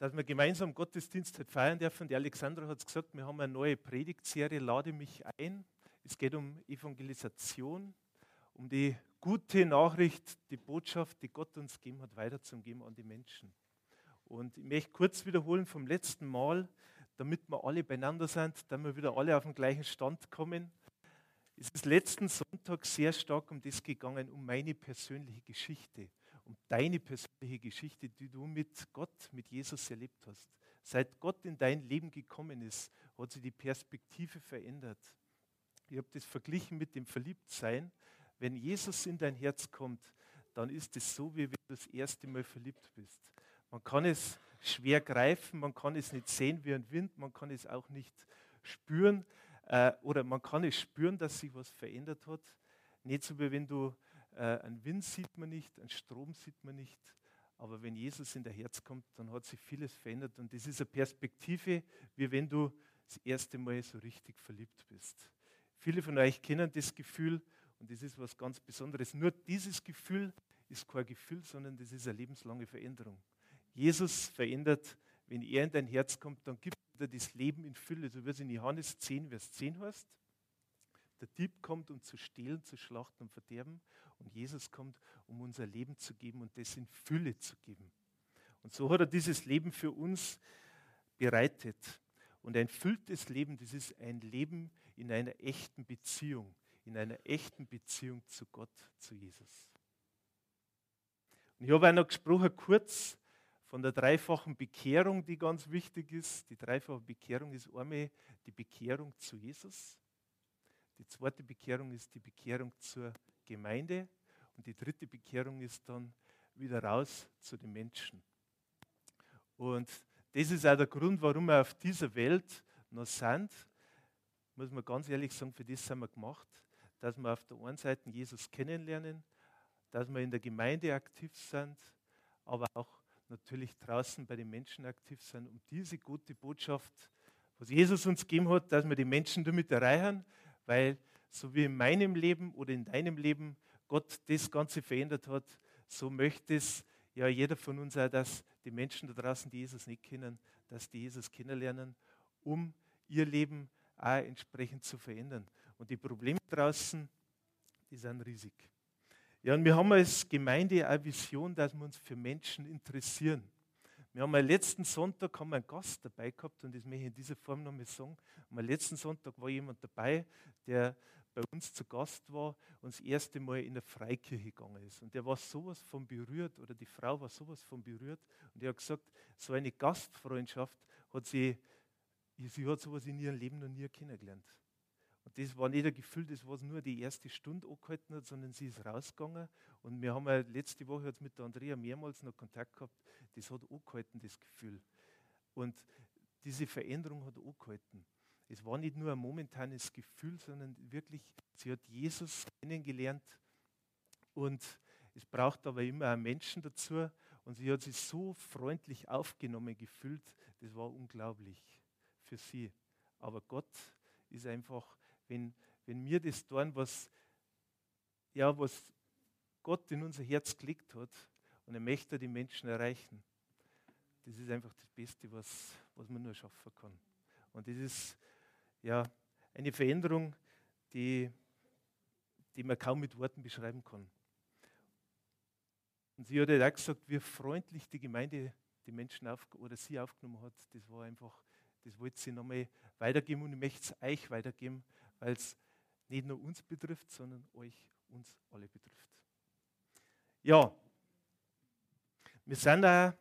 dass wir gemeinsam Gottesdienst heute feiern dürfen. Die Alexandra hat es gesagt, wir haben eine neue Predigtserie, Lade mich ein. Es geht um Evangelisation, um die gute Nachricht, die Botschaft, die Gott uns gegeben hat, weiterzugeben an die Menschen. Und ich möchte kurz wiederholen vom letzten Mal, damit wir alle beieinander sind, damit wir wieder alle auf den gleichen Stand kommen. Es ist letzten Sonntag sehr stark um das gegangen, um meine persönliche Geschichte, um deine persönliche Geschichte, die du mit Gott, mit Jesus erlebt hast. Seit Gott in dein Leben gekommen ist, hat sich die Perspektive verändert. Ich habe das verglichen mit dem Verliebtsein. Wenn Jesus in dein Herz kommt, dann ist es so, wie wenn du das erste Mal verliebt bist. Man kann es schwer greifen, man kann es nicht sehen wie ein Wind, man kann es auch nicht spüren äh, oder man kann es spüren, dass sich was verändert hat. Nicht so wie wenn du äh, einen Wind sieht man nicht, einen Strom sieht man nicht, aber wenn Jesus in dein Herz kommt, dann hat sich vieles verändert und das ist eine Perspektive, wie wenn du das erste Mal so richtig verliebt bist. Viele von euch kennen das Gefühl und das ist was ganz Besonderes. Nur dieses Gefühl ist kein Gefühl, sondern das ist eine lebenslange Veränderung. Jesus verändert, wenn er in dein Herz kommt, dann gibt er das Leben in Fülle. So wie es in Johannes 10, Vers 10 heißt. Der Dieb kommt, um zu stehlen, zu schlachten und verderben. Und Jesus kommt, um unser Leben zu geben und das in Fülle zu geben. Und so hat er dieses Leben für uns bereitet. Und ein fülltes Leben, das ist ein Leben in einer echten Beziehung, in einer echten Beziehung zu Gott, zu Jesus. Und ich habe auch noch gesprochen, kurz von der dreifachen Bekehrung, die ganz wichtig ist. Die dreifache Bekehrung ist einmal die Bekehrung zu Jesus. Die zweite Bekehrung ist die Bekehrung zur Gemeinde. Und die dritte Bekehrung ist dann wieder raus zu den Menschen. Und das ist auch der Grund, warum wir auf dieser Welt noch sind. Muss man ganz ehrlich sagen, für das sind wir gemacht, dass wir auf der einen Seite Jesus kennenlernen, dass wir in der Gemeinde aktiv sind, aber auch natürlich draußen bei den Menschen aktiv sein, um diese gute Botschaft, was Jesus uns gegeben hat, dass wir die Menschen damit erreichen, weil so wie in meinem Leben oder in deinem Leben Gott das Ganze verändert hat, so möchte es ja jeder von uns auch, dass die Menschen da draußen, die Jesus nicht kennen, dass die Jesus kennenlernen, um ihr Leben auch entsprechend zu verändern. Und die Probleme draußen, die sind riesig. Ja, und wir haben als Gemeinde eine Vision, dass wir uns für Menschen interessieren. Wir haben am letzten Sonntag haben einen Gast dabei gehabt und das möchte ich in dieser Form noch mal sagen. Am letzten Sonntag war jemand dabei, der bei uns zu Gast war und das erste Mal in der Freikirche gegangen ist. Und der war sowas von berührt oder die Frau war sowas von berührt und er hat gesagt, so eine Gastfreundschaft hat sie, sie hat sowas in ihrem Leben noch nie kennengelernt. Und das war nicht ein Gefühl, das was nur die erste Stunde angehalten hat, sondern sie ist rausgegangen. Und wir haben ja letzte Woche jetzt mit der Andrea mehrmals noch Kontakt gehabt. Das hat angehalten, das Gefühl. Und diese Veränderung hat angehalten. Es war nicht nur ein momentanes Gefühl, sondern wirklich, sie hat Jesus kennengelernt. Und es braucht aber immer einen Menschen dazu. Und sie hat sich so freundlich aufgenommen gefühlt. Das war unglaublich für sie. Aber Gott ist einfach wenn, wenn wir das tun, was, ja, was Gott in unser Herz gelegt hat und er möchte die Menschen erreichen. Das ist einfach das Beste, was, was man nur schaffen kann. Und das ist ja eine Veränderung, die, die man kaum mit Worten beschreiben kann. Und sie hat halt auch gesagt, wie freundlich die Gemeinde die Menschen auf, oder sie aufgenommen hat. Das war einfach, das wollte sie nochmal weitergeben und ich möchte es euch weitergeben, weil es nicht nur uns betrifft, sondern euch, uns alle betrifft. Ja, wir sind auch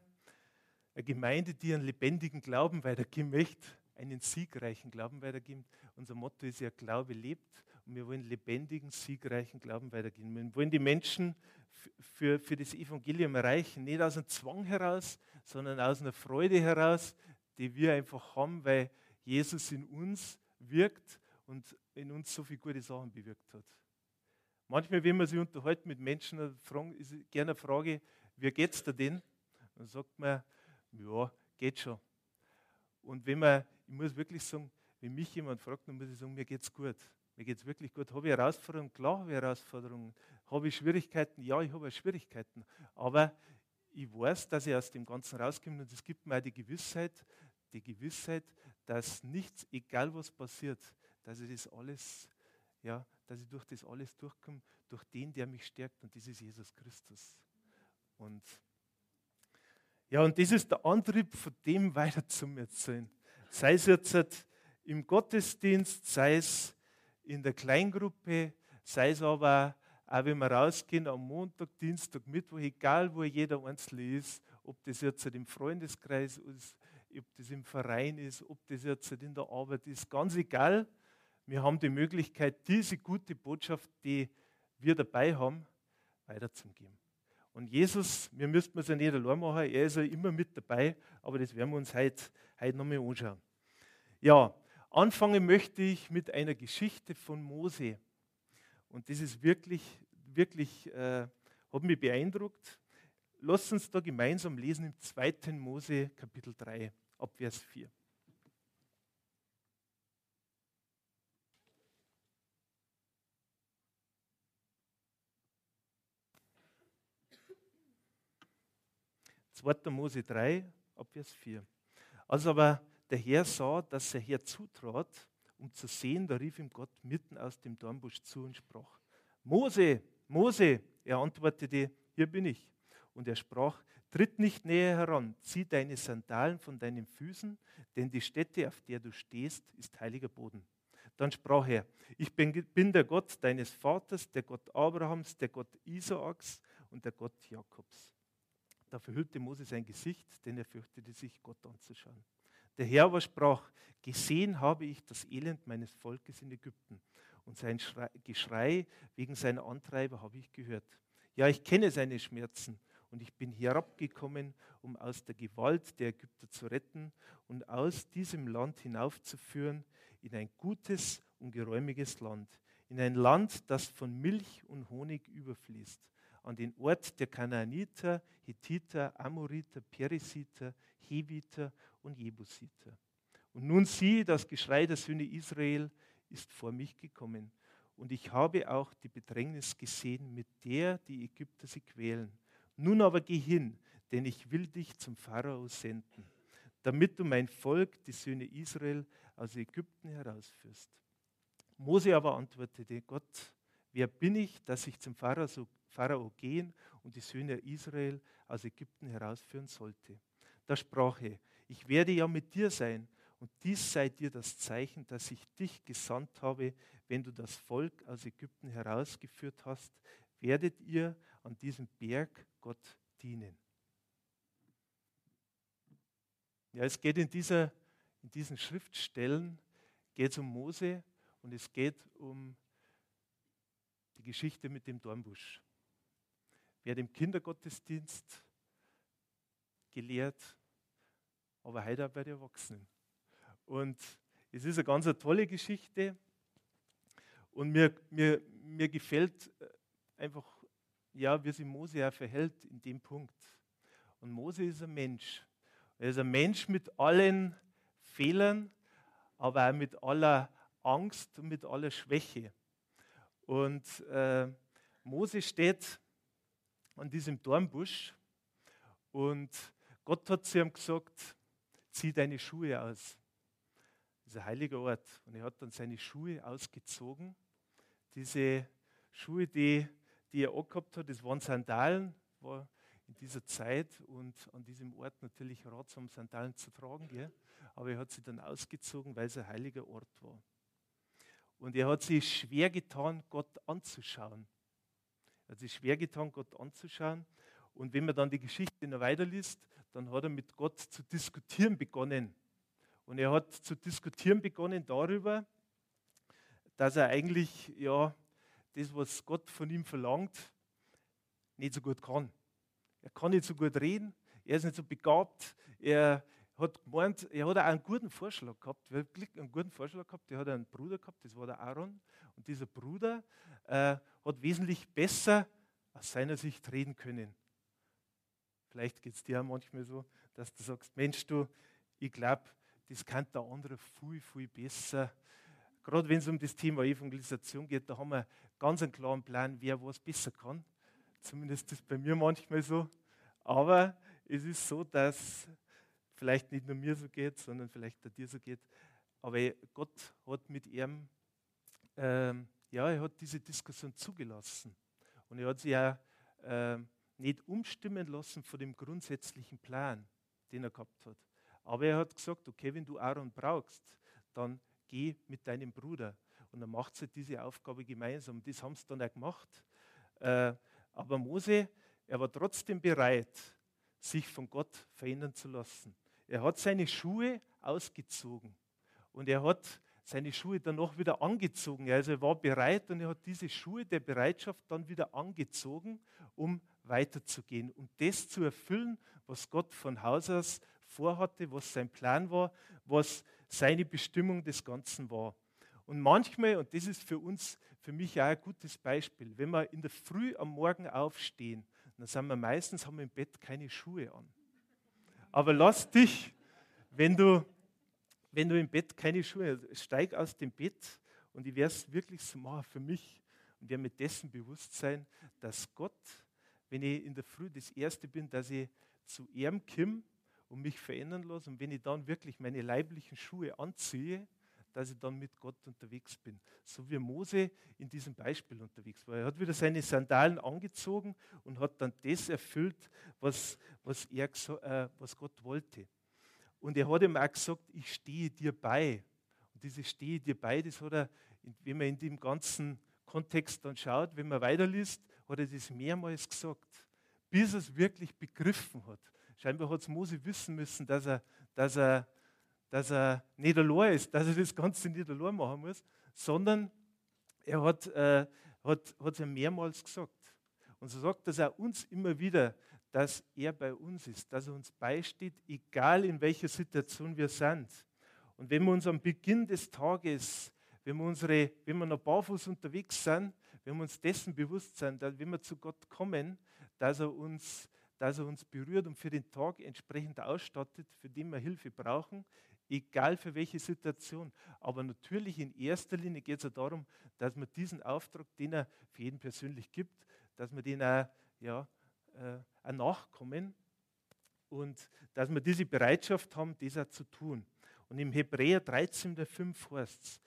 eine Gemeinde, die einen lebendigen Glauben weitergeben möchte, einen siegreichen Glauben weitergeben. Unser Motto ist ja, Glaube lebt und wir wollen lebendigen, siegreichen Glauben weitergeben. Wir wollen die Menschen für, für das Evangelium erreichen, nicht aus einem Zwang heraus, sondern aus einer Freude heraus, die wir einfach haben, weil Jesus in uns wirkt und in uns so viele gute Sachen bewirkt hat. Manchmal, wenn man sich unterhält mit Menschen, ist gerne eine Frage, wie geht es dir denn? Dann sagt man, ja, geht schon. Und wenn man, ich muss wirklich sagen, wenn mich jemand fragt, dann muss ich sagen, mir geht es gut. Mir geht es wirklich gut. Habe ich Herausforderungen? Klar habe ich Herausforderungen. Habe ich Schwierigkeiten? Ja, ich habe Schwierigkeiten. Aber ich weiß, dass ich aus dem Ganzen rauskomme und es gibt mir auch die Gewissheit, die Gewissheit, dass nichts, egal was passiert, dass ich das alles, ja, dass ich durch das alles durchkomme, durch den, der mich stärkt und das ist Jesus Christus. Und ja, und das ist der Antrieb, von dem weiter zu erzählen. Sei es jetzt im Gottesdienst, sei es in der Kleingruppe, sei es aber auch, wenn wir rausgehen am Montag, Dienstag, Mittwoch, egal wo jeder Einzelne ist, ob das jetzt im Freundeskreis ist, ob das im Verein ist, ob das jetzt in der Arbeit ist, ganz egal. Wir haben die Möglichkeit, diese gute Botschaft, die wir dabei haben, weiterzugeben. Und Jesus, wir müssten es ja nicht allein machen, er ist ja immer mit dabei, aber das werden wir uns heute, heute nochmal anschauen. Ja, anfangen möchte ich mit einer Geschichte von Mose. Und das ist wirklich, wirklich, äh, hat mich beeindruckt. Lasst uns da gemeinsam lesen im 2. Mose Kapitel 3 ab Vers 4. Zweiter Mose 3, ab Vers 4. Als aber der Herr sah, dass er herzutrat, um zu sehen, da rief ihm Gott mitten aus dem Dornbusch zu und sprach, Mose, Mose, er antwortete, hier bin ich. Und er sprach, tritt nicht näher heran, zieh deine Sandalen von deinen Füßen, denn die Stätte, auf der du stehst, ist heiliger Boden. Dann sprach er, ich bin, bin der Gott deines Vaters, der Gott Abrahams, der Gott Isaaks und der Gott Jakobs. Da verhüllte Mose sein Gesicht, denn er fürchtete sich, Gott anzuschauen. Der Herr aber sprach, gesehen habe ich das Elend meines Volkes in Ägypten und sein Schrei, Geschrei wegen seiner Antreiber habe ich gehört. Ja, ich kenne seine Schmerzen und ich bin herabgekommen, um aus der Gewalt der Ägypter zu retten und aus diesem Land hinaufzuführen in ein gutes und geräumiges Land, in ein Land, das von Milch und Honig überfließt, an den Ort der Kanaaniter, Hittiter, Amoriter, Perisiter, Heviter und Jebusiter. Und nun sieh, das Geschrei der Söhne Israel ist vor mich gekommen. Und ich habe auch die Bedrängnis gesehen, mit der die Ägypter sie quälen. Nun aber geh hin, denn ich will dich zum Pharao senden, damit du mein Volk, die Söhne Israel, aus Ägypten herausführst. Mose aber antwortete, Gott, wer bin ich, dass ich zum Pharao, Pharao gehen und die Söhne Israel aus Ägypten herausführen sollte? Da sprach er, ich werde ja mit dir sein und dies sei dir das Zeichen, dass ich dich gesandt habe, wenn du das Volk aus Ägypten herausgeführt hast, werdet ihr an diesem Berg Gott dienen. Ja, es geht in, dieser, in diesen Schriftstellen geht um Mose und es geht um die Geschichte mit dem Dornbusch. Wer dem Kindergottesdienst gelehrt, aber heute auch bei den Erwachsenen. Und es ist eine ganz eine tolle Geschichte und mir, mir, mir gefällt äh, einfach, ja, wie sich Mose auch verhält in dem Punkt. Und Mose ist ein Mensch. Er ist ein Mensch mit allen Fehlern, aber auch mit aller Angst und mit aller Schwäche. Und äh, Mose steht an diesem Dornbusch und Gott hat zu ihm gesagt, zieh deine Schuhe aus. Das ist ein heiliger Ort. Und er hat dann seine Schuhe ausgezogen. Diese Schuhe, die, die er angehabt hat, das waren Sandalen, war in dieser Zeit und an diesem Ort natürlich ratsam, Sandalen zu tragen. Gell? Aber er hat sie dann ausgezogen, weil es ein heiliger Ort war. Und er hat sich schwer getan, Gott anzuschauen. Er hat sich schwer getan, Gott anzuschauen. Und wenn man dann die Geschichte noch weiterliest, dann hat er mit Gott zu diskutieren begonnen. Und er hat zu diskutieren begonnen darüber, dass er eigentlich ja, das, was Gott von ihm verlangt, nicht so gut kann. Er kann nicht so gut reden, er ist nicht so begabt, er hat gemeint, er hat auch einen guten Vorschlag gehabt, wirklich einen guten Vorschlag gehabt, er hat einen Bruder gehabt, das war der Aaron, und dieser Bruder äh, hat wesentlich besser aus seiner Sicht reden können. Vielleicht geht es dir auch manchmal so, dass du sagst, Mensch, du, ich glaube, das kann der andere viel, viel besser. Gerade wenn es um das Thema Evangelisation geht, da haben wir ganz einen klaren Plan, wer was besser kann. Zumindest ist das bei mir manchmal so. Aber es ist so, dass vielleicht nicht nur mir so geht, sondern vielleicht auch dir so geht. Aber Gott hat mit ihm, ähm, ja, er hat diese Diskussion zugelassen. Und er hat sie ja äh, nicht umstimmen lassen von dem grundsätzlichen Plan, den er gehabt hat. Aber er hat gesagt, okay, wenn du Aaron brauchst, dann geh mit deinem Bruder. Und dann macht sie diese Aufgabe gemeinsam. Das haben sie dann auch gemacht. Äh, aber Mose, er war trotzdem bereit, sich von Gott verändern zu lassen. Er hat seine Schuhe ausgezogen und er hat seine Schuhe danach wieder angezogen. Also er war bereit und er hat diese Schuhe der Bereitschaft dann wieder angezogen, um weiterzugehen, um das zu erfüllen, was Gott von Haus aus vorhatte, was sein Plan war, was seine Bestimmung des Ganzen war. Und manchmal, und das ist für uns, für mich auch ein gutes Beispiel, wenn wir in der Früh am Morgen aufstehen, dann sind wir meistens, haben wir im Bett keine Schuhe an. Aber lass dich, wenn du, wenn du im Bett keine Schuhe hast, steig aus dem Bett und ich werde es wirklich so machen für mich und werde mir dessen bewusst sein, dass Gott, wenn ich in der Früh das Erste bin, dass ich zu ihm komme und mich verändern lasse und wenn ich dann wirklich meine leiblichen Schuhe anziehe, dass ich dann mit Gott unterwegs bin. So wie Mose in diesem Beispiel unterwegs war. Er hat wieder seine Sandalen angezogen und hat dann das erfüllt, was, was, er, äh, was Gott wollte. Und er hat ihm auch gesagt, ich stehe dir bei. Und dieses stehe dir bei, das hat er, wenn man in dem ganzen Kontext dann schaut, wenn man weiterliest, hat er das mehrmals gesagt, bis er es wirklich begriffen hat. Scheinbar hat es Mose wissen müssen, dass er, dass er dass er nicht allein ist, dass er das Ganze nicht allein machen muss, sondern er hat, äh, hat, hat es ja mehrmals gesagt. Und so sagt er uns immer wieder, dass er bei uns ist, dass er uns beisteht, egal in welcher Situation wir sind. Und wenn wir uns am Beginn des Tages, wenn wir, unsere, wenn wir noch barfuß unterwegs sind, wenn wir uns dessen bewusst sind, dass wenn wir zu Gott kommen, dass er uns, dass er uns berührt und für den Tag entsprechend ausstattet, für den wir Hilfe brauchen, egal für welche Situation. Aber natürlich in erster Linie geht es ja darum, dass man diesen Auftrag, den er für jeden persönlich gibt, dass wir den auch, ja, äh, auch nachkommen und dass wir diese Bereitschaft haben, das auch zu tun. Und im Hebräer 13, der 5 heißt es,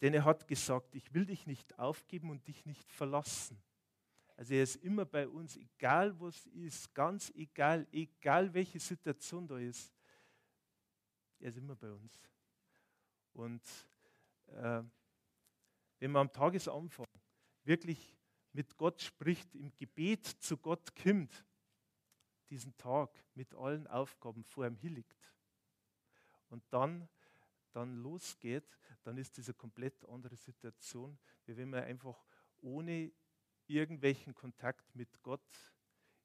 denn er hat gesagt, ich will dich nicht aufgeben und dich nicht verlassen. Also er ist immer bei uns, egal was ist, ganz egal, egal welche Situation da ist. Er ist immer bei uns. Und äh, wenn man am Tagesanfang wirklich mit Gott spricht, im Gebet zu Gott kommt, diesen Tag mit allen Aufgaben vor ihm hilligt und dann, dann losgeht, dann ist diese komplett andere Situation, wie wenn man einfach ohne irgendwelchen Kontakt mit Gott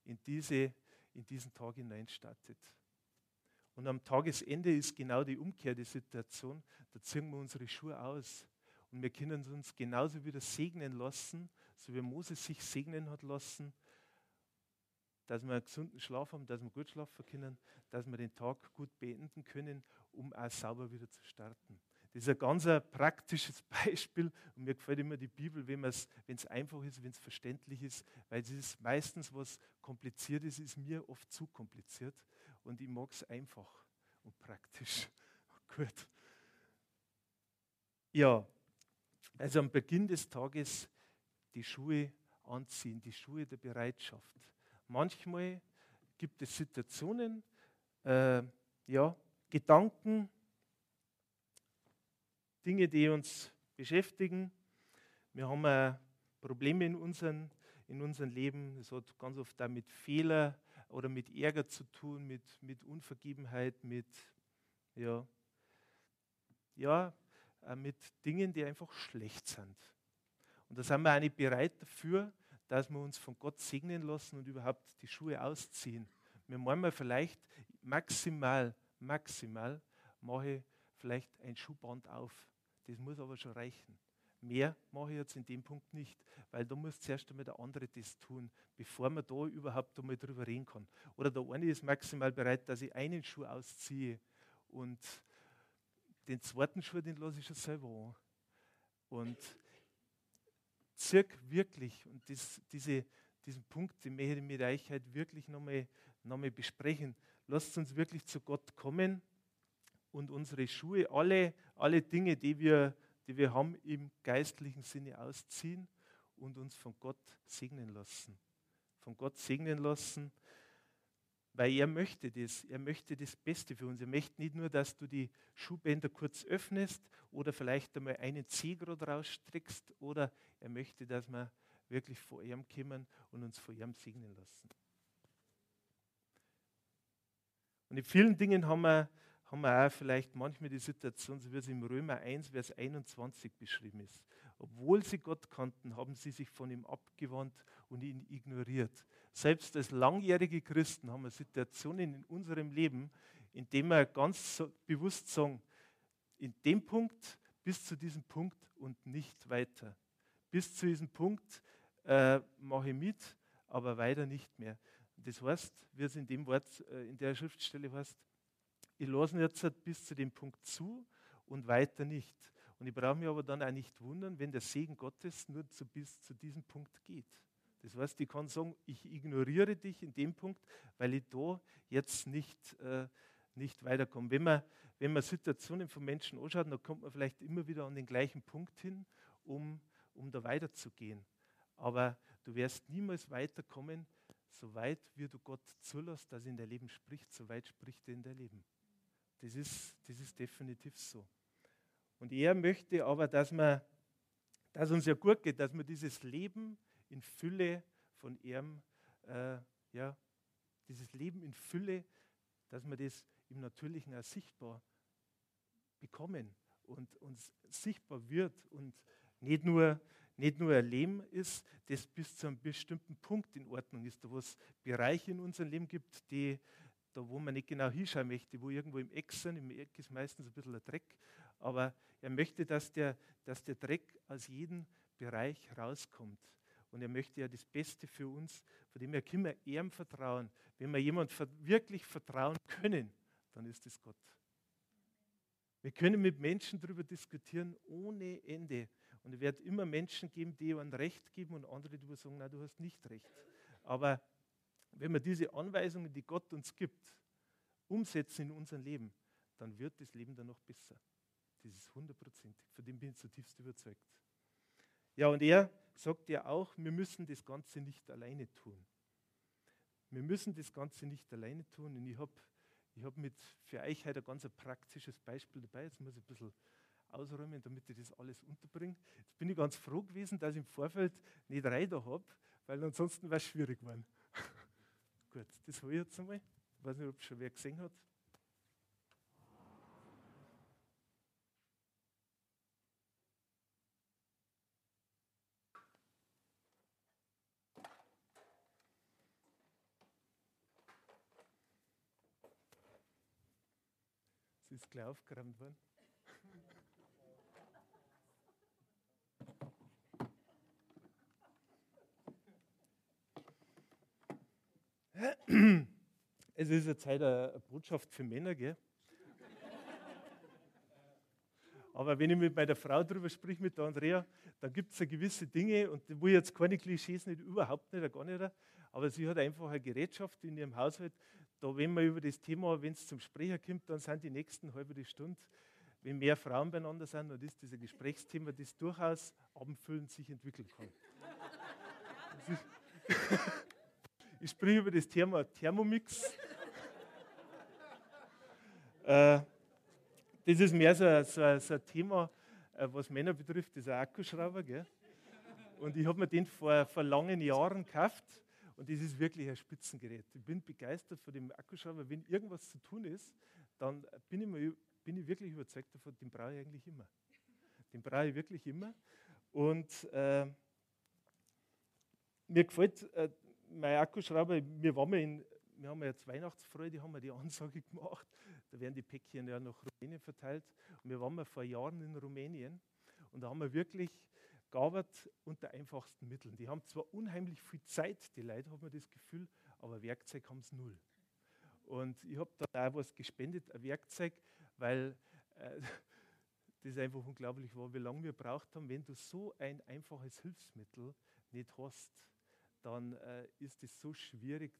in, diese, in diesen Tag hineinstartet. Und am Tagesende ist genau die umgekehrte Situation. Da ziehen wir unsere Schuhe aus. Und wir können uns genauso wieder segnen lassen, so wie Moses sich segnen hat lassen, dass wir einen gesunden Schlaf haben, dass wir gut schlafen können, dass wir den Tag gut beenden können, um auch sauber wieder zu starten. Das ist ein ganz praktisches Beispiel und mir gefällt immer die Bibel, wenn es einfach ist, wenn es verständlich ist, weil es ist meistens was kompliziert ist, ist mir oft zu kompliziert und ich mag es einfach und praktisch. Gut. Ja, also am Beginn des Tages die Schuhe anziehen, die Schuhe der Bereitschaft. Manchmal gibt es Situationen, äh, ja, Gedanken, Dinge, die uns beschäftigen. Wir haben äh, Probleme in unserem in unserem Leben. Es hat ganz oft damit Fehler oder mit Ärger zu tun, mit, mit Unvergebenheit, mit, ja, ja, äh, mit Dingen, die einfach schlecht sind. Und da sind wir auch nicht bereit dafür, dass wir uns von Gott segnen lassen und überhaupt die Schuhe ausziehen. Wir meinen vielleicht maximal, maximal mache ich vielleicht ein Schuhband auf. Das muss aber schon reichen. Mehr mache ich jetzt in dem Punkt nicht, weil da muss zuerst einmal der andere das tun, bevor man da überhaupt einmal drüber reden kann. Oder der eine ist maximal bereit, dass ich einen Schuh ausziehe und den zweiten Schuh, den lasse ich schon selber an. Und zirk wirklich, und das, diese, diesen Punkt, den möchte ich mit euch halt wirklich nochmal nochmal besprechen. Lasst uns wirklich zu Gott kommen und unsere Schuhe, alle, alle Dinge, die wir, die wir haben, im geistlichen Sinne ausziehen und uns von Gott segnen lassen. Von Gott segnen lassen, weil er möchte das. Er möchte das Beste für uns. Er möchte nicht nur, dass du die Schuhbänder kurz öffnest oder vielleicht einmal einen Zeh gerade rausstreckst, oder er möchte, dass wir wirklich vor ihm kommen und uns vor ihm segnen lassen. Und in vielen Dingen haben wir, haben wir auch vielleicht manchmal die Situation, so wie es im Römer 1, Vers 21 beschrieben ist. Obwohl sie Gott kannten, haben sie sich von ihm abgewandt und ihn ignoriert. Selbst als langjährige Christen haben wir Situationen in unserem Leben, in denen wir ganz bewusst sagen, in dem Punkt bis zu diesem Punkt und nicht weiter. Bis zu diesem Punkt äh, mache ich mit, aber weiter nicht mehr. Das heißt, wie es in dem Wort, äh, in der Schriftstelle heißt, ich lasse jetzt bis zu dem Punkt zu und weiter nicht. Und ich brauche mich aber dann auch nicht wundern, wenn der Segen Gottes nur zu, bis zu diesem Punkt geht. Das heißt, ich kann sagen, ich ignoriere dich in dem Punkt, weil ich da jetzt nicht, äh, nicht weiterkomme. Wenn man, wenn man Situationen von Menschen anschaut, dann kommt man vielleicht immer wieder an den gleichen Punkt hin, um, um da weiterzugehen. Aber du wirst niemals weiterkommen, so weit wie du Gott zulässt, dass er in dein Leben spricht, so weit spricht er in dein Leben. Das ist, das ist definitiv so. Und er möchte aber, dass, man, dass uns ja gut geht, dass wir dieses Leben in Fülle von ihm, äh, ja, dieses Leben in Fülle, dass wir das im Natürlichen auch sichtbar bekommen und uns sichtbar wird und nicht nur nicht nur ein Leben ist, das bis zu einem bestimmten Punkt in Ordnung ist, wo es Bereiche in unserem Leben gibt, die, da wo man nicht genau hinschauen möchte, wo irgendwo im Eck sind, im Eck ist meistens ein bisschen der Dreck, aber er möchte, dass der, dass der Dreck aus jedem Bereich rauskommt. Und er möchte ja das Beste für uns, von dem her können wir ihm vertrauen. Wenn wir jemand wirklich vertrauen können, dann ist es Gott. Wir können mit Menschen darüber diskutieren ohne Ende. Und es wird immer Menschen geben, die ein Recht geben und andere, die sagen, nein, du hast nicht recht. Aber wenn wir diese Anweisungen, die Gott uns gibt, umsetzen in unser Leben, dann wird das Leben dann noch besser. Das ist hundertprozentig. Von dem bin ich zutiefst überzeugt. Ja, und er sagt ja auch, wir müssen das Ganze nicht alleine tun. Wir müssen das Ganze nicht alleine tun. Und ich habe ich hab mit für euch heute ein ganz praktisches Beispiel dabei. Jetzt muss ich ein bisschen ausräumen, damit ich das alles unterbringe. Jetzt bin ich ganz froh gewesen, dass ich im Vorfeld nicht da habe, weil ansonsten wäre es schwierig geworden. Gut, das habe ich jetzt einmal. Ich weiß nicht, ob schon wer gesehen hat. Es ist gleich aufgeräumt worden. Es ist jetzt heute eine Botschaft für Männer, gell? Aber wenn ich mit meiner Frau darüber spreche, mit der Andrea, dann gibt es ja gewisse Dinge, und wo ich jetzt keine Klischees nicht, überhaupt nicht, gar nicht. Aber sie hat einfach eine Gerätschaft in ihrem Haushalt. Da, wenn man über das Thema, wenn es zum Sprecher kommt, dann sind die nächsten halbe Stunde, wenn mehr Frauen beieinander sind, dann ist dieses Gesprächsthema, das durchaus abendfüllend sich entwickeln kann. Ich spreche über das Thema Thermomix. äh, das ist mehr so, so, so ein Thema, äh, was Männer betrifft, ein Akkuschrauber. Gell? Und ich habe mir den vor, vor langen Jahren gekauft und das ist wirklich ein Spitzengerät. Ich bin begeistert von dem Akkuschrauber. Wenn irgendwas zu tun ist, dann bin ich, mal, bin ich wirklich überzeugt davon, den brauche ich eigentlich immer. Den brauche ich wirklich immer. Und äh, mir gefällt äh, mein Akkuschrauber, wir, waren in, wir haben jetzt Weihnachtsfreude, haben wir die Ansage gemacht. Da werden die Päckchen ja nach Rumänien verteilt. Und wir waren vor Jahren in Rumänien und da haben wir wirklich gearbeitet unter einfachsten Mitteln. Die haben zwar unheimlich viel Zeit, die Leute haben das Gefühl, aber Werkzeug haben sie null. Und ich habe da auch was gespendet, ein Werkzeug, weil äh, das einfach unglaublich war, wie lange wir braucht haben, wenn du so ein einfaches Hilfsmittel nicht hast dann äh, ist es so schwierig,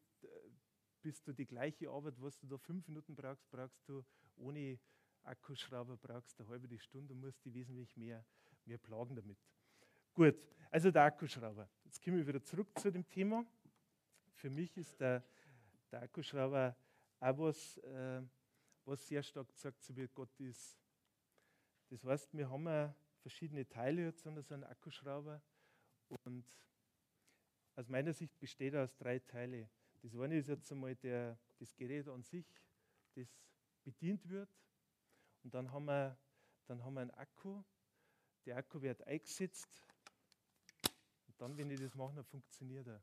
bist du die gleiche Arbeit, was du da fünf Minuten brauchst, brauchst du ohne Akkuschrauber, brauchst eine halbe Stunde und musst die wesentlich mehr, mehr plagen damit. Gut, also der Akkuschrauber. Jetzt kommen wir wieder zurück zu dem Thema. Für mich ist der, der Akkuschrauber auch was, äh, was sehr stark sagt, so wie Gott ist. Das heißt, wir haben verschiedene Teile jetzt an so einem Akkuschrauber und aus meiner Sicht besteht er aus drei Teilen. Das eine ist jetzt einmal der, das Gerät an sich, das bedient wird. Und dann haben, wir, dann haben wir einen Akku. Der Akku wird eingesetzt. Und dann, wenn ich das mache, dann funktioniert er.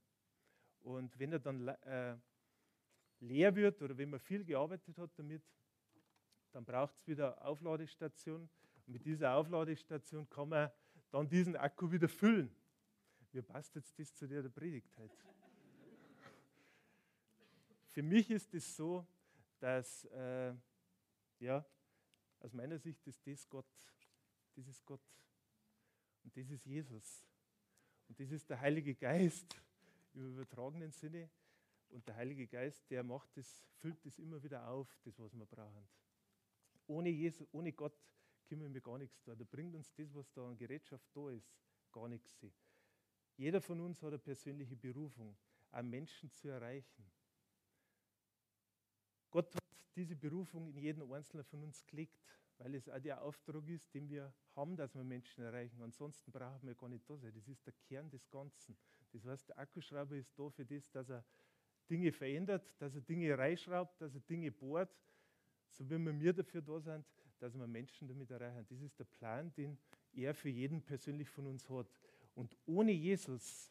Und wenn er dann äh, leer wird oder wenn man viel gearbeitet hat damit, dann braucht es wieder eine Aufladestation. Und mit dieser Aufladestation kann man dann diesen Akku wieder füllen. Wie passt jetzt das zu der, der Predigt heute? Für mich ist es so, dass, äh, ja, aus meiner Sicht ist das Gott. Das ist Gott. Und das ist Jesus. Und das ist der Heilige Geist im übertragenen Sinne. Und der Heilige Geist, der macht das, füllt das immer wieder auf, das, was wir brauchen. Ohne, Jesus, ohne Gott können wir gar nichts. Da bringt uns das, was da an Gerätschaft da ist, gar nichts. Jeder von uns hat eine persönliche Berufung, einen Menschen zu erreichen. Gott hat diese Berufung in jeden Einzelnen von uns gelegt, weil es auch der Auftrag ist, den wir haben, dass wir Menschen erreichen. Ansonsten brauchen wir gar nicht da sein. Das ist der Kern des Ganzen. Das heißt, der Akkuschrauber ist da für das, dass er Dinge verändert, dass er Dinge reinschraubt, dass er Dinge bohrt, so wie wir mir dafür da sind, dass wir Menschen damit erreichen. Das ist der Plan, den er für jeden persönlich von uns hat. Und ohne Jesus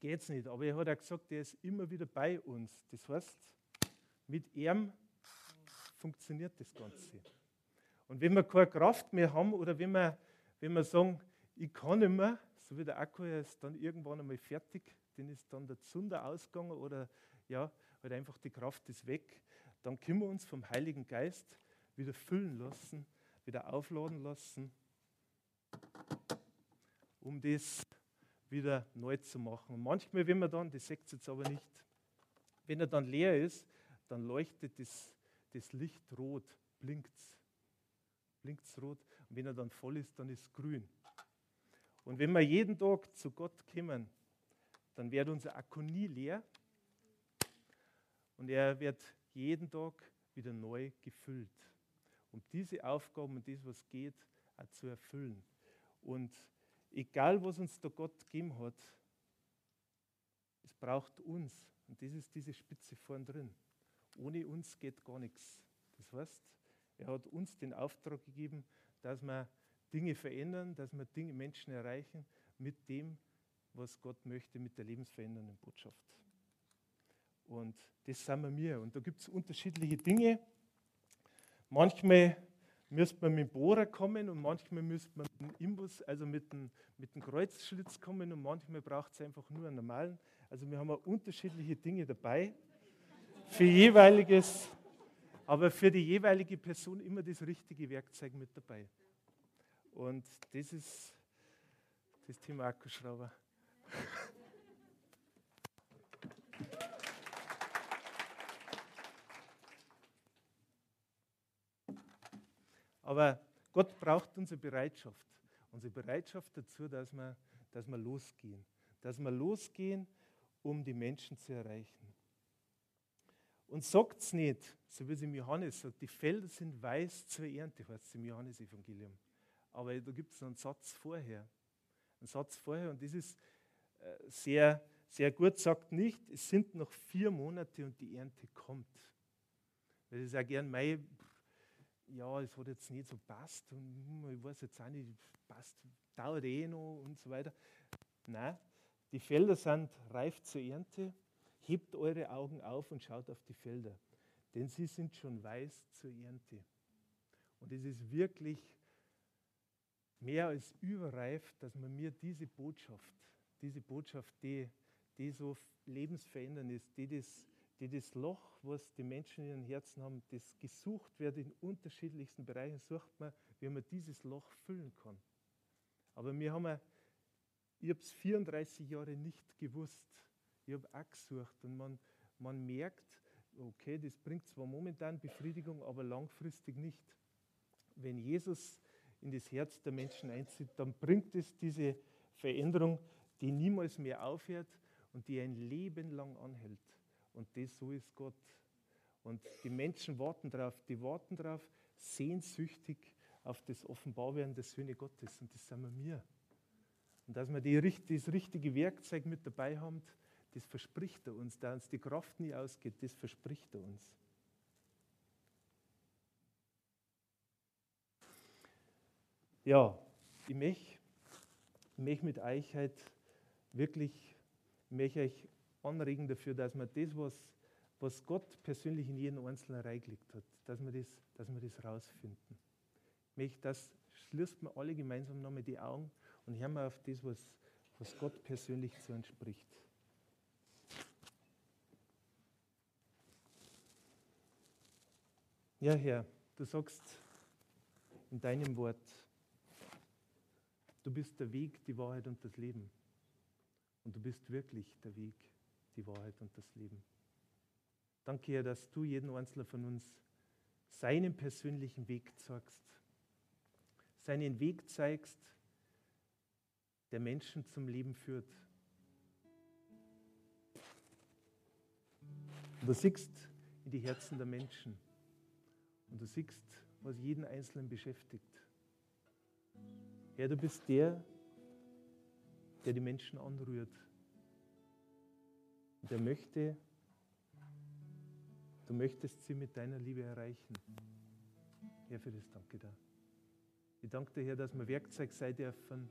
geht es nicht. Aber er hat auch gesagt, er ist immer wieder bei uns. Das heißt, mit ihm funktioniert das Ganze. Und wenn wir keine Kraft mehr haben oder wenn wir, wenn wir sagen, ich kann nicht mehr, so wie der Akku ist dann irgendwann einmal fertig, dann ist dann der Zunder ausgegangen oder ja, halt einfach die Kraft ist weg, dann können wir uns vom Heiligen Geist wieder füllen lassen, wieder aufladen lassen, um das wieder neu zu machen. Und manchmal, wenn man dann, das seht jetzt aber nicht, wenn er dann leer ist, dann leuchtet das, das Licht rot, blinkt es. Blinkt rot. Und wenn er dann voll ist, dann ist es grün. Und wenn wir jeden Tag zu Gott kommen, dann wird unser Akku nie leer. Und er wird jeden Tag wieder neu gefüllt. Um diese Aufgaben und das, was geht, auch zu erfüllen. Und egal, was uns der Gott gegeben hat, es braucht uns. Und das ist diese Spitze vorn drin. Ohne uns geht gar nichts. Das heißt, er hat uns den Auftrag gegeben, dass wir Dinge verändern, dass wir Dinge, Menschen erreichen mit dem, was Gott möchte, mit der lebensverändernden Botschaft. Und das sind wir mir. Und da gibt es unterschiedliche Dinge. Manchmal müsste man mit dem Bohrer kommen und manchmal müsste man mit dem Imbus, also mit dem, mit dem Kreuzschlitz kommen und manchmal braucht es einfach nur einen normalen. Also wir haben unterschiedliche Dinge dabei für jeweiliges, aber für die jeweilige Person immer das richtige Werkzeug mit dabei. Und das ist das Thema Akkuschrauber. Aber Gott braucht unsere Bereitschaft. Unsere Bereitschaft dazu, dass wir, dass wir losgehen. Dass wir losgehen, um die Menschen zu erreichen. Und sagt es nicht, so wie es im Johannes sagt, die Felder sind weiß zur Ernte, heißt es im Johannesevangelium. Aber da gibt es einen Satz vorher. Einen Satz vorher, und das ist äh, sehr, sehr gut, sagt nicht, es sind noch vier Monate und die Ernte kommt. Das ist auch gern mein, ja, es hat jetzt nicht so passt und hm, ich weiß jetzt auch nicht, passt, dauert eh noch und so weiter. Nein, die Felder sind reif zur Ernte Hebt eure Augen auf und schaut auf die Felder, denn sie sind schon weiß zur Ernte. Und es ist wirklich mehr als überreif, dass man mir diese Botschaft, diese Botschaft, die, die so lebensverändernd ist, die das, die das Loch, was die Menschen in ihren Herzen haben, das gesucht wird in unterschiedlichsten Bereichen, sucht man, wie man dieses Loch füllen kann. Aber wir haben, ich habe es 34 Jahre nicht gewusst, ich habe auch gesucht und man, man merkt, okay, das bringt zwar momentan Befriedigung, aber langfristig nicht. Wenn Jesus in das Herz der Menschen einzieht, dann bringt es diese Veränderung, die niemals mehr aufhört und die ein Leben lang anhält. Und das so ist Gott. Und die Menschen warten darauf, die warten darauf, sehnsüchtig auf das Offenbarwerden der Söhne Gottes. Und das sind wir mir. Und dass wir die, das richtige Werkzeug mit dabei haben, das verspricht er uns. Da uns die Kraft nie ausgeht, das verspricht er uns. Ja, ich möchte, ich möchte mit euch halt wirklich, ich möchte euch anregen dafür, dass man das, was, was Gott persönlich in jeden Einzelnen reingelegt hat, dass wir das, dass wir das rausfinden. Ich möchte, das schließt man alle gemeinsam nochmal die Augen und hören wir auf das, was, was Gott persönlich zu uns spricht. Ja, Herr, du sagst in deinem Wort, du bist der Weg, die Wahrheit und das Leben. Und du bist wirklich der Weg, die Wahrheit und das Leben. Danke, Herr, dass du jeden Einzelnen von uns seinen persönlichen Weg zeigst. Seinen Weg zeigst, der Menschen zum Leben führt. Du siehst in die Herzen der Menschen. Und du siehst, was jeden Einzelnen beschäftigt. Herr, du bist der, der die Menschen anrührt. Und der möchte, du möchtest sie mit deiner Liebe erreichen. Herr, für das danke dir. Ich danke dir, Herr, dass wir Werkzeug sein dürfen.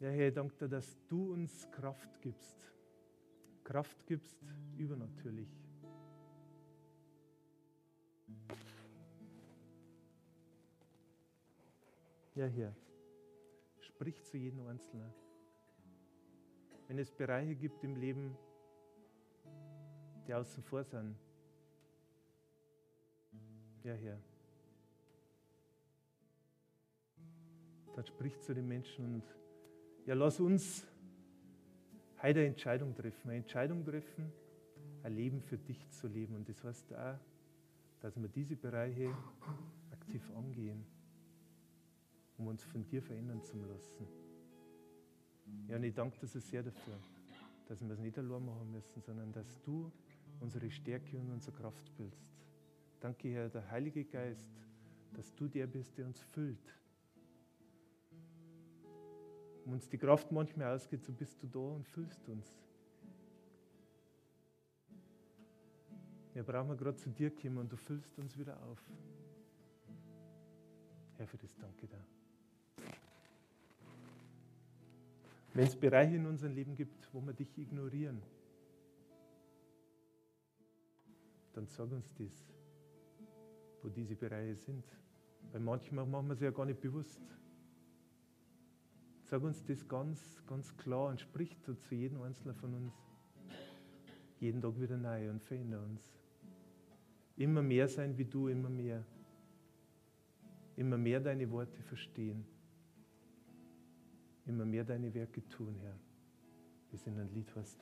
Ja, Herr, ich danke dir, dass du uns Kraft gibst. Kraft gibst übernatürlich. Ja, hier. Sprich zu jedem Einzelnen. Wenn es Bereiche gibt im Leben, die außen vor sind, ja, Herr. Dann sprich zu den Menschen und ja, lass uns heute eine Entscheidung treffen. Eine Entscheidung treffen, ein Leben für dich zu leben. Und das heißt auch, dass wir diese Bereiche aktiv angehen, um uns von dir verändern zu lassen. Ja, und ich danke dir so sehr dafür, dass wir es nicht allein machen müssen, sondern dass du unsere Stärke und unsere Kraft bildest. Danke, Herr, der Heilige Geist, dass du der bist, der uns füllt. Wenn uns die Kraft manchmal ausgeht, so bist du da und füllst uns. Wir brauchen gerade zu dir kommen und du füllst uns wieder auf. Herr, für das danke dir. Wenn es Bereiche in unserem Leben gibt, wo wir dich ignorieren, dann sag uns das, wo diese Bereiche sind. Weil manchmal machen wir es ja gar nicht bewusst. Sag uns das ganz, ganz klar und sprich zu jedem Einzelnen von uns. Jeden Tag wieder neu und verändere uns. Immer mehr sein wie du, immer mehr. Immer mehr deine Worte verstehen. Immer mehr deine Werke tun, Herr. Wir sind ein Lied, was.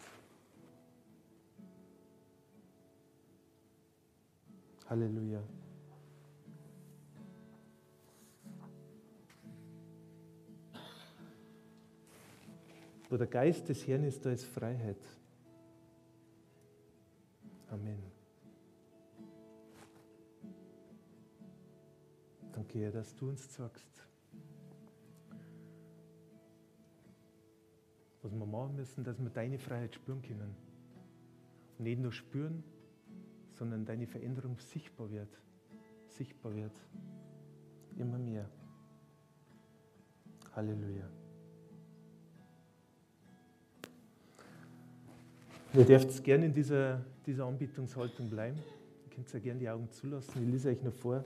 Halleluja. Wo der Geist des Herrn ist, da ist Freiheit. Amen. Danke, Herr, dass du uns sagst, was wir machen müssen, dass wir deine Freiheit spüren können. Und nicht nur spüren, sondern deine Veränderung sichtbar wird. Sichtbar wird. Immer mehr. Halleluja. Ihr dürft gerne in dieser, dieser Anbietungshaltung bleiben. Ihr könnt ja gerne die Augen zulassen. Ich lese euch noch vor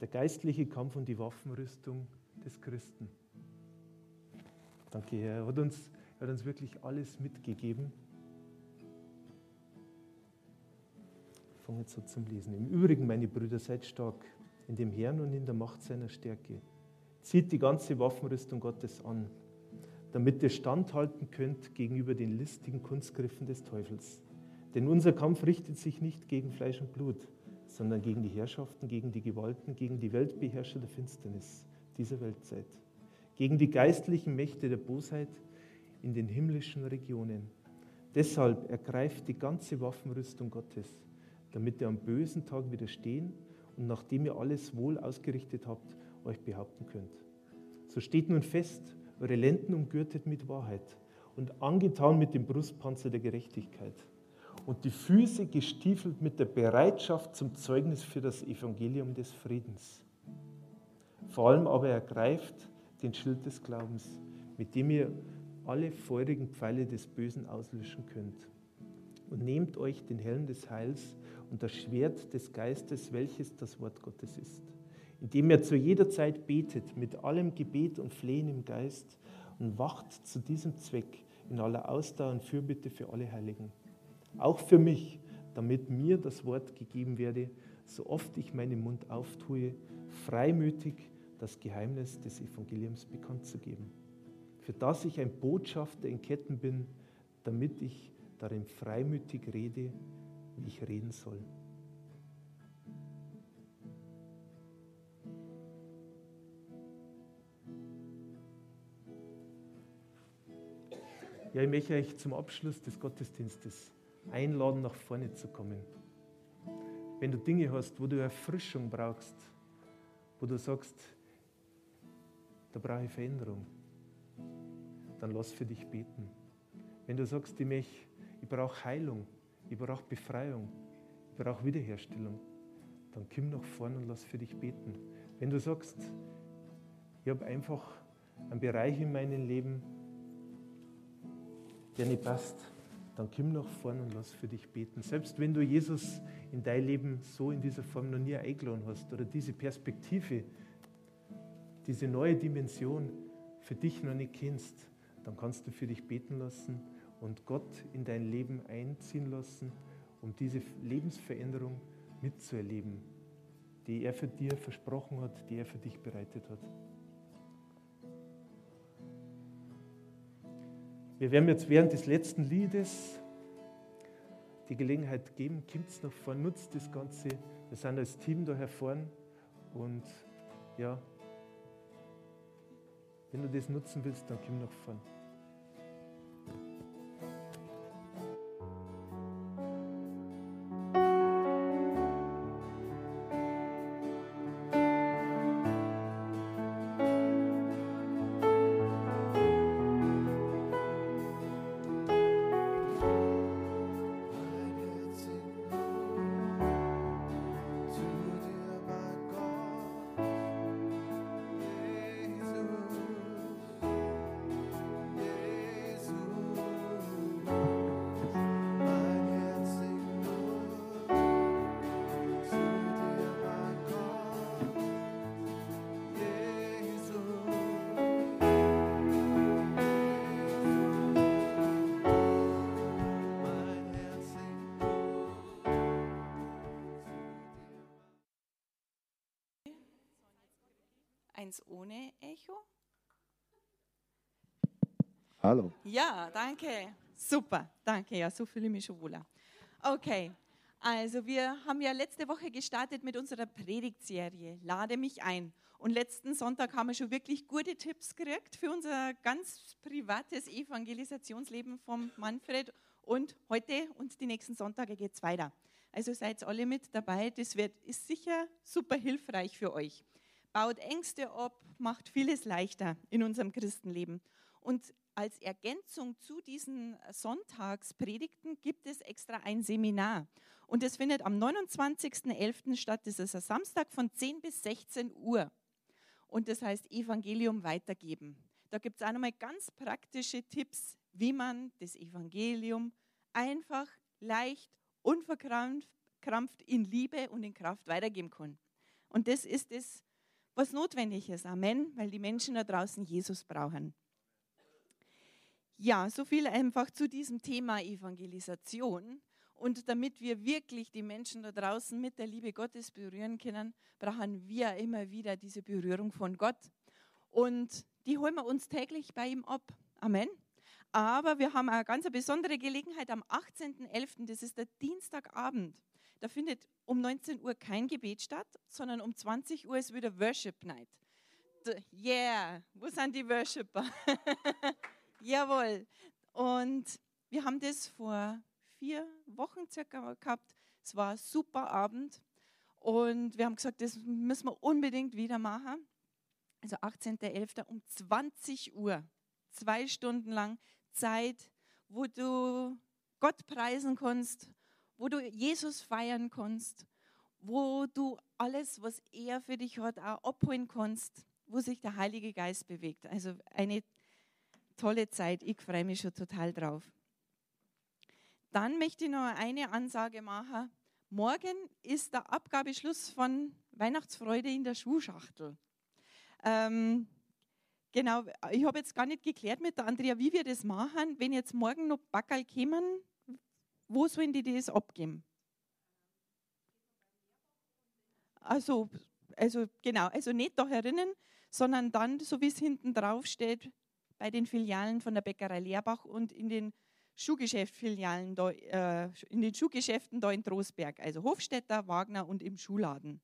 der geistliche Kampf und die Waffenrüstung des Christen. Danke, Herr. Er hat uns, er hat uns wirklich alles mitgegeben. Ich fange jetzt so zum Lesen. Im Übrigen, meine Brüder, seid stark in dem Herrn und in der Macht seiner Stärke. Zieht die ganze Waffenrüstung Gottes an, damit ihr standhalten könnt gegenüber den listigen Kunstgriffen des Teufels. Denn unser Kampf richtet sich nicht gegen Fleisch und Blut, sondern gegen die Herrschaften, gegen die Gewalten, gegen die Weltbeherrscher der Finsternis dieser Weltzeit, gegen die geistlichen Mächte der Bosheit in den himmlischen Regionen. Deshalb ergreift die ganze Waffenrüstung Gottes, damit ihr am bösen Tag widerstehen und nachdem ihr alles wohl ausgerichtet habt, euch behaupten könnt. So steht nun fest, eure Lenden umgürtet mit Wahrheit und angetan mit dem Brustpanzer der Gerechtigkeit und die Füße gestiefelt mit der Bereitschaft zum Zeugnis für das Evangelium des Friedens. Vor allem aber ergreift den Schild des Glaubens, mit dem ihr alle feurigen Pfeile des Bösen auslöschen könnt. Und nehmt euch den Helm des Heils und das Schwert des Geistes, welches das Wort Gottes ist, indem ihr zu jeder Zeit betet mit allem Gebet und Flehen im Geist und wacht zu diesem Zweck in aller Ausdauer und Fürbitte für alle Heiligen. Auch für mich, damit mir das Wort gegeben werde, so oft ich meinen Mund auftue, freimütig das Geheimnis des Evangeliums bekannt zu geben. Für das ich ein Botschafter in Ketten bin, damit ich darin freimütig rede, wie ich reden soll. Ja, ich möchte euch zum Abschluss des Gottesdienstes einladen, nach vorne zu kommen. Wenn du Dinge hast, wo du Erfrischung brauchst, wo du sagst, da brauche ich Veränderung, dann lass für dich beten. Wenn du sagst, ich, ich brauche Heilung, ich brauche Befreiung, ich brauche Wiederherstellung, dann komm nach vorne und lass für dich beten. Wenn du sagst, ich habe einfach einen Bereich in meinem Leben, der nicht passt, dann komm nach vorne und lass für dich beten. Selbst wenn du Jesus in dein Leben so in dieser Form noch nie eingeladen hast oder diese Perspektive, diese neue Dimension für dich noch nicht kennst, dann kannst du für dich beten lassen und Gott in dein Leben einziehen lassen, um diese Lebensveränderung mitzuerleben, die er für dir versprochen hat, die er für dich bereitet hat. Wir werden jetzt während des letzten Liedes die Gelegenheit geben, kommt nach vorne, nutzt das Ganze. Wir sind als Team da hervorn und ja, wenn du das nutzen willst, dann komm nach vorne. Eins ohne Echo. Hallo. Ja, danke. Super, danke. Ja, so fühle ich mich schon wohler. Okay, also wir haben ja letzte Woche gestartet mit unserer Predigtserie Lade mich ein. Und letzten Sonntag haben wir schon wirklich gute Tipps gekriegt für unser ganz privates Evangelisationsleben vom Manfred. Und heute und die nächsten Sonntage geht es weiter. Also seid alle mit dabei. Das wird, ist sicher super hilfreich für euch baut Ängste ab, macht vieles leichter in unserem Christenleben. Und als Ergänzung zu diesen Sonntagspredigten gibt es extra ein Seminar. Und es findet am 29.11. statt. Das ist ein Samstag von 10 bis 16 Uhr. Und das heißt Evangelium weitergeben. Da gibt es auch nochmal ganz praktische Tipps, wie man das Evangelium einfach, leicht, unverkrampft in Liebe und in Kraft weitergeben kann. Und das ist das, was notwendig ist. Amen, weil die Menschen da draußen Jesus brauchen. Ja, so viel einfach zu diesem Thema Evangelisation. Und damit wir wirklich die Menschen da draußen mit der Liebe Gottes berühren können, brauchen wir immer wieder diese Berührung von Gott. Und die holen wir uns täglich bei ihm ab. Amen. Aber wir haben eine ganz besondere Gelegenheit am 18.11., das ist der Dienstagabend. Da findet um 19 Uhr kein Gebet statt, sondern um 20 Uhr ist wieder Worship Night. Yeah, wo sind die Worshipper? Jawohl. Und wir haben das vor vier Wochen circa gehabt. Es war ein super Abend. Und wir haben gesagt, das müssen wir unbedingt wieder machen. Also 18.11. um 20 Uhr, zwei Stunden lang Zeit, wo du Gott preisen kannst, wo du Jesus feiern kannst, wo du alles, was er für dich hat, auch abholen kannst, wo sich der Heilige Geist bewegt. Also eine tolle Zeit. Ich freue mich schon total drauf. Dann möchte ich noch eine Ansage machen. Morgen ist der Abgabeschluss von Weihnachtsfreude in der Schuhschachtel. Ähm, genau, ich habe jetzt gar nicht geklärt mit der Andrea, wie wir das machen. Wenn jetzt morgen noch Backerl kommen, wo sollen die das abgeben? Also, also genau, also nicht da herinnen, sondern dann, so wie es hinten drauf steht, bei den Filialen von der Bäckerei Leerbach und in den Schuhgeschäftfilialen da, äh, in den Schuhgeschäften da in Trostberg, also Hofstädter, Wagner und im Schuhladen,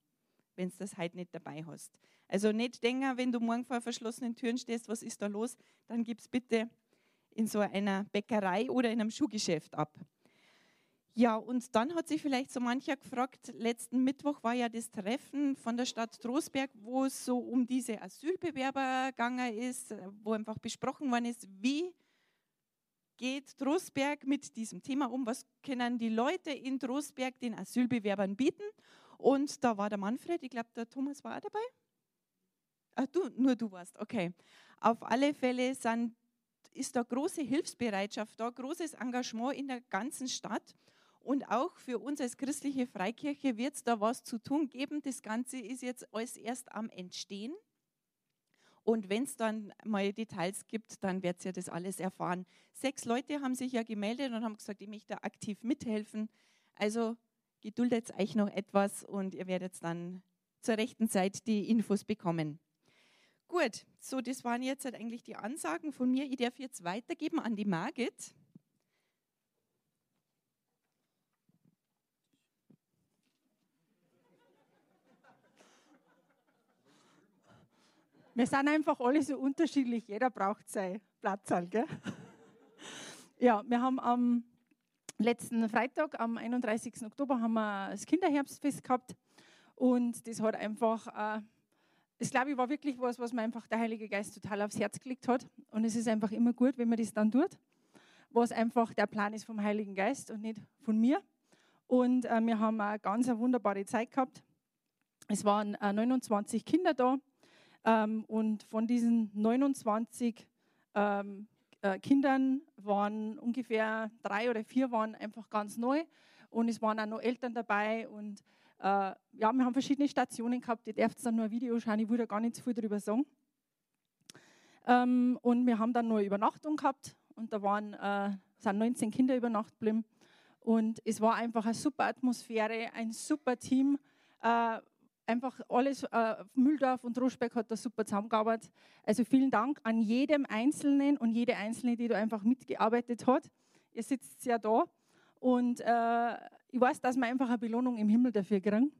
wenn du das halt nicht dabei hast. Also nicht denken, wenn du morgen vor verschlossenen Türen stehst, was ist da los, dann gib es bitte in so einer Bäckerei oder in einem Schuhgeschäft ab. Ja, und dann hat sich vielleicht so mancher gefragt, letzten Mittwoch war ja das Treffen von der Stadt Trostberg, wo es so um diese Asylbewerber gegangen ist, wo einfach besprochen worden ist, wie geht Trostberg mit diesem Thema um? Was können die Leute in Trostberg den Asylbewerbern bieten? Und da war der Manfred, ich glaube, der Thomas war auch dabei. Ach, du, nur du warst, okay. Auf alle Fälle sind, ist da große Hilfsbereitschaft da, großes Engagement in der ganzen Stadt. Und auch für uns als christliche Freikirche wird es da was zu tun geben. Das Ganze ist jetzt alles erst am Entstehen. Und wenn es dann mal Details gibt, dann werdet ihr das alles erfahren. Sechs Leute haben sich ja gemeldet und haben gesagt, ich möchte aktiv mithelfen. Also geduldet euch noch etwas und ihr werdet dann zur rechten Zeit die Infos bekommen. Gut, so das waren jetzt halt eigentlich die Ansagen von mir. Ich darf jetzt weitergeben an die Margit. Wir sind einfach alle so unterschiedlich. Jeder braucht sein Platz. Gell? Ja, wir haben am letzten Freitag, am 31. Oktober, haben wir das Kinderherbstfest gehabt. Und das hat einfach, äh, das glaube ich war wirklich was, was mir einfach der Heilige Geist total aufs Herz gelegt hat. Und es ist einfach immer gut, wenn man das dann tut, was einfach der Plan ist vom Heiligen Geist und nicht von mir. Und äh, wir haben eine ganz wunderbare Zeit gehabt. Es waren äh, 29 Kinder da ähm, und von diesen 29 ähm, äh, Kindern waren ungefähr drei oder vier waren einfach ganz neu und es waren auch noch Eltern dabei und äh, ja, wir haben verschiedene Stationen gehabt. Ihr dürft dann nur ein Video schauen, ich würde gar nicht so viel darüber sagen. Ähm, und wir haben dann nur Übernachtung gehabt und da waren, äh, sind 19 Kinder über Nacht geblieben. Und es war einfach eine super Atmosphäre, ein super Team. Äh, einfach alles, äh, Mühldorf und Ruschbeck hat da super zusammengearbeitet. Also vielen Dank an jedem Einzelnen und jede Einzelne, die da einfach mitgearbeitet hat. Ihr sitzt ja da und äh, ich weiß, dass wir einfach eine Belohnung im Himmel dafür kriegen.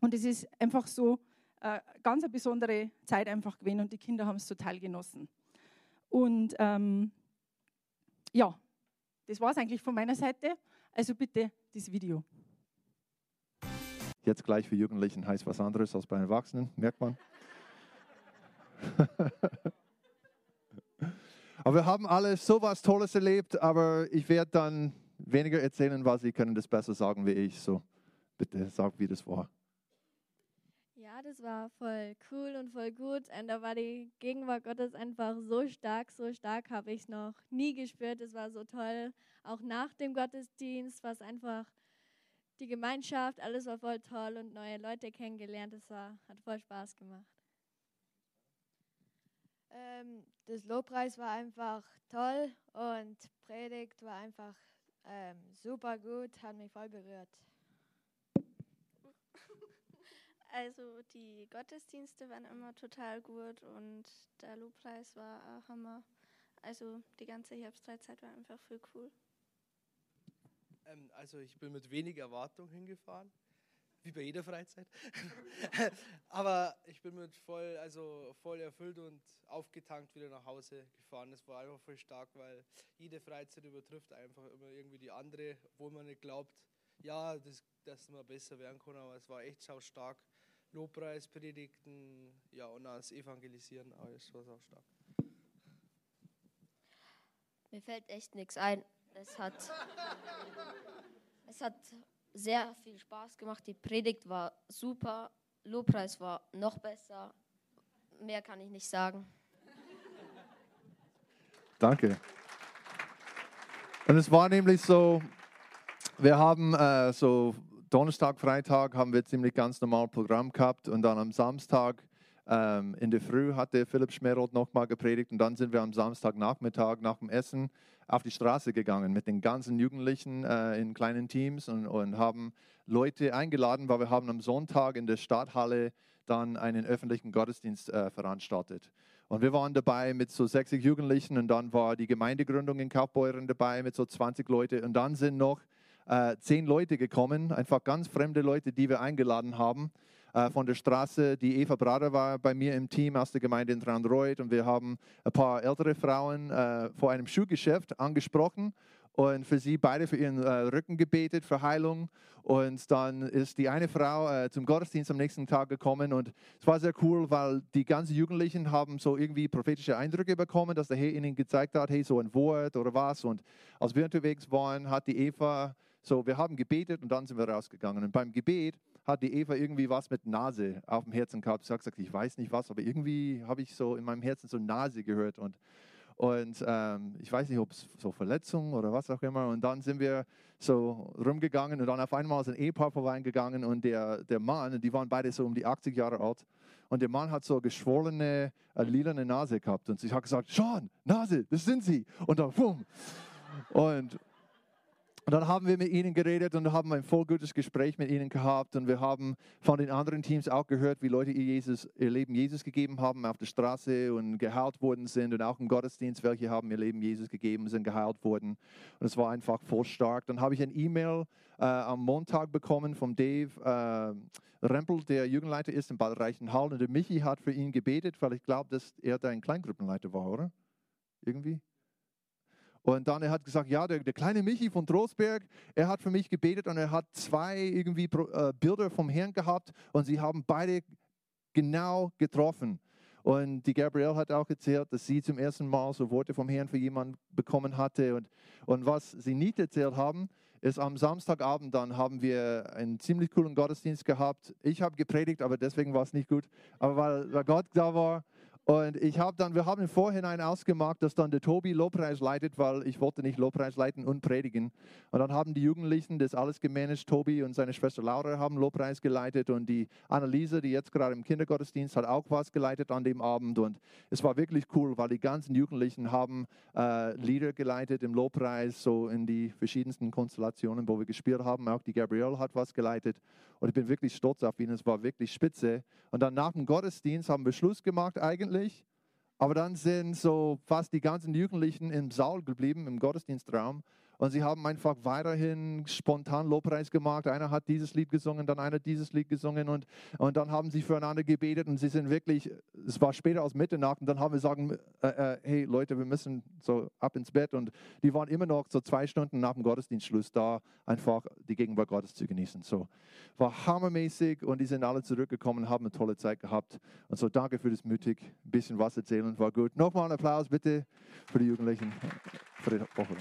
Und es ist einfach so äh, ganz eine besondere Zeit einfach gewesen und die Kinder haben es total genossen. Und ähm, ja, das war es eigentlich von meiner Seite. Also bitte das Video. Jetzt gleich für Jugendlichen heißt was anderes als bei Erwachsenen, merkt man. aber wir haben alle so was Tolles erlebt, aber ich werde dann weniger erzählen, weil Sie können das besser sagen wie ich. So, bitte sag, wie das war. Ja, das war voll cool und voll gut. Und da war die Gegenwart Gottes einfach so stark, so stark habe ich es noch nie gespürt. Es war so toll. Auch nach dem Gottesdienst war es einfach die Gemeinschaft, alles war voll toll und neue Leute kennengelernt. Es war, hat voll Spaß gemacht. Ähm, das Lobpreis war einfach toll und Predigt war einfach ähm, super gut, hat mich voll berührt. Also die Gottesdienste waren immer total gut und der Lobpreis war auch Hammer. also die ganze Herbstfreizeit war einfach voll cool. Ähm, also ich bin mit wenig Erwartung hingefahren, wie bei jeder Freizeit. Aber ich bin mit voll, also voll erfüllt und aufgetankt wieder nach Hause gefahren. Das war einfach voll stark, weil jede Freizeit übertrifft einfach immer irgendwie die andere, wo man nicht glaubt, ja, das, dass man besser werden kann. Aber es war echt sau stark. Lobpreis, Predigten, ja, und das Evangelisieren, aber es war sau stark. Mir fällt echt nichts ein. Es hat, es hat sehr viel Spaß gemacht. Die Predigt war super. Lobpreis war noch besser. Mehr kann ich nicht sagen. Danke. Und es war nämlich so, wir haben äh, so Donnerstag, Freitag haben wir ziemlich ganz normal Programm gehabt und dann am Samstag ähm, in der Früh hatte Philipp Schmerold nochmal gepredigt und dann sind wir am Samstagnachmittag nach dem Essen auf die Straße gegangen mit den ganzen Jugendlichen äh, in kleinen Teams und, und haben Leute eingeladen, weil wir haben am Sonntag in der Stadthalle dann einen öffentlichen Gottesdienst äh, veranstaltet. Und wir waren dabei mit so 60 Jugendlichen und dann war die Gemeindegründung in Kaufbeuren dabei mit so 20 Leute und dann sind noch äh, zehn Leute gekommen, einfach ganz fremde Leute, die wir eingeladen haben äh, von der Straße. Die Eva Brader war bei mir im Team aus der Gemeinde in Trandroid und wir haben ein paar ältere Frauen äh, vor einem Schuhgeschäft angesprochen und für sie beide für ihren äh, Rücken gebetet, für Heilung. Und dann ist die eine Frau äh, zum Gottesdienst am nächsten Tag gekommen und es war sehr cool, weil die ganzen Jugendlichen haben so irgendwie prophetische Eindrücke bekommen, dass der Herr ihnen gezeigt hat, hey, so ein Wort oder was. Und als wir unterwegs waren, hat die Eva so, wir haben gebetet und dann sind wir rausgegangen. Und beim Gebet hat die Eva irgendwie was mit Nase auf dem Herzen gehabt. Sie hat gesagt, ich weiß nicht was, aber irgendwie habe ich so in meinem Herzen so Nase gehört. Und, und ähm, ich weiß nicht, ob es so Verletzungen oder was auch immer. Und dann sind wir so rumgegangen und dann auf einmal ist ein Ehepaar vorbeigegangen und der, der Mann, die waren beide so um die 80 Jahre alt. Und der Mann hat so geschwollene, äh, lilane Nase gehabt. Und sie hat gesagt, Sean, Nase, das sind sie. Und dann, bumm. Und, und dann haben wir mit ihnen geredet und haben ein voll gutes Gespräch mit ihnen gehabt. Und wir haben von den anderen Teams auch gehört, wie Leute ihr, Jesus, ihr Leben Jesus gegeben haben auf der Straße und geheilt worden sind. Und auch im Gottesdienst, welche haben ihr Leben Jesus gegeben, sind geheilt worden. Und es war einfach voll stark. Dann habe ich ein E-Mail äh, am Montag bekommen von Dave äh, Rempel, der Jugendleiter ist in Bad Reichenhall. Und der Michi hat für ihn gebetet, weil ich glaube, dass er da ein Kleingruppenleiter war, oder? Irgendwie? Und dann er hat gesagt, ja, der, der, kleine Michi von Trostberg, er hat für mich gebetet und er hat zwei irgendwie äh, Bilder vom Herrn gehabt und sie haben beide genau getroffen. Und die Gabrielle hat auch erzählt, dass sie zum ersten Mal so Worte vom Herrn für jemanden bekommen hatte. Und, und was sie nicht erzählt haben, ist am Samstagabend dann haben wir einen ziemlich coolen Gottesdienst gehabt. Ich habe gepredigt, aber deswegen war es nicht gut. Aber weil, weil Gott da war und ich habe dann, wir haben im Vorhinein ausgemacht, dass dann der Tobi Lobpreis leitet, weil ich wollte nicht Lobpreis leiten und predigen. Und dann haben die Jugendlichen das alles gemanagt. Tobi und seine Schwester Laura haben Lobpreis geleitet und die Anneliese, die jetzt gerade im Kindergottesdienst hat, auch was geleitet an dem Abend. Und es war wirklich cool, weil die ganzen Jugendlichen haben äh, Lieder geleitet im Lobpreis, so in die verschiedensten Konstellationen, wo wir gespielt haben. Auch die Gabrielle hat was geleitet. Und ich bin wirklich stolz auf ihn. Es war wirklich spitze. Und dann nach dem Gottesdienst haben wir Schluss gemacht eigentlich. Aber dann sind so fast die ganzen Jugendlichen im Saal geblieben, im Gottesdienstraum. Und sie haben einfach weiterhin spontan Lobpreis gemacht. Einer hat dieses Lied gesungen, dann einer dieses Lied gesungen und, und dann haben sie füreinander gebetet und sie sind wirklich, es war später als Mitternacht und dann haben wir gesagt, äh, äh, hey Leute, wir müssen so ab ins Bett und die waren immer noch so zwei Stunden nach dem Gottesdienstschluss da, einfach die Gegenwart Gottes zu genießen. So war hammermäßig und die sind alle zurückgekommen, haben eine tolle Zeit gehabt und so danke für das mutig, ein bisschen was erzählen, war gut. Nochmal einen Applaus bitte für die Jugendlichen für die Woche.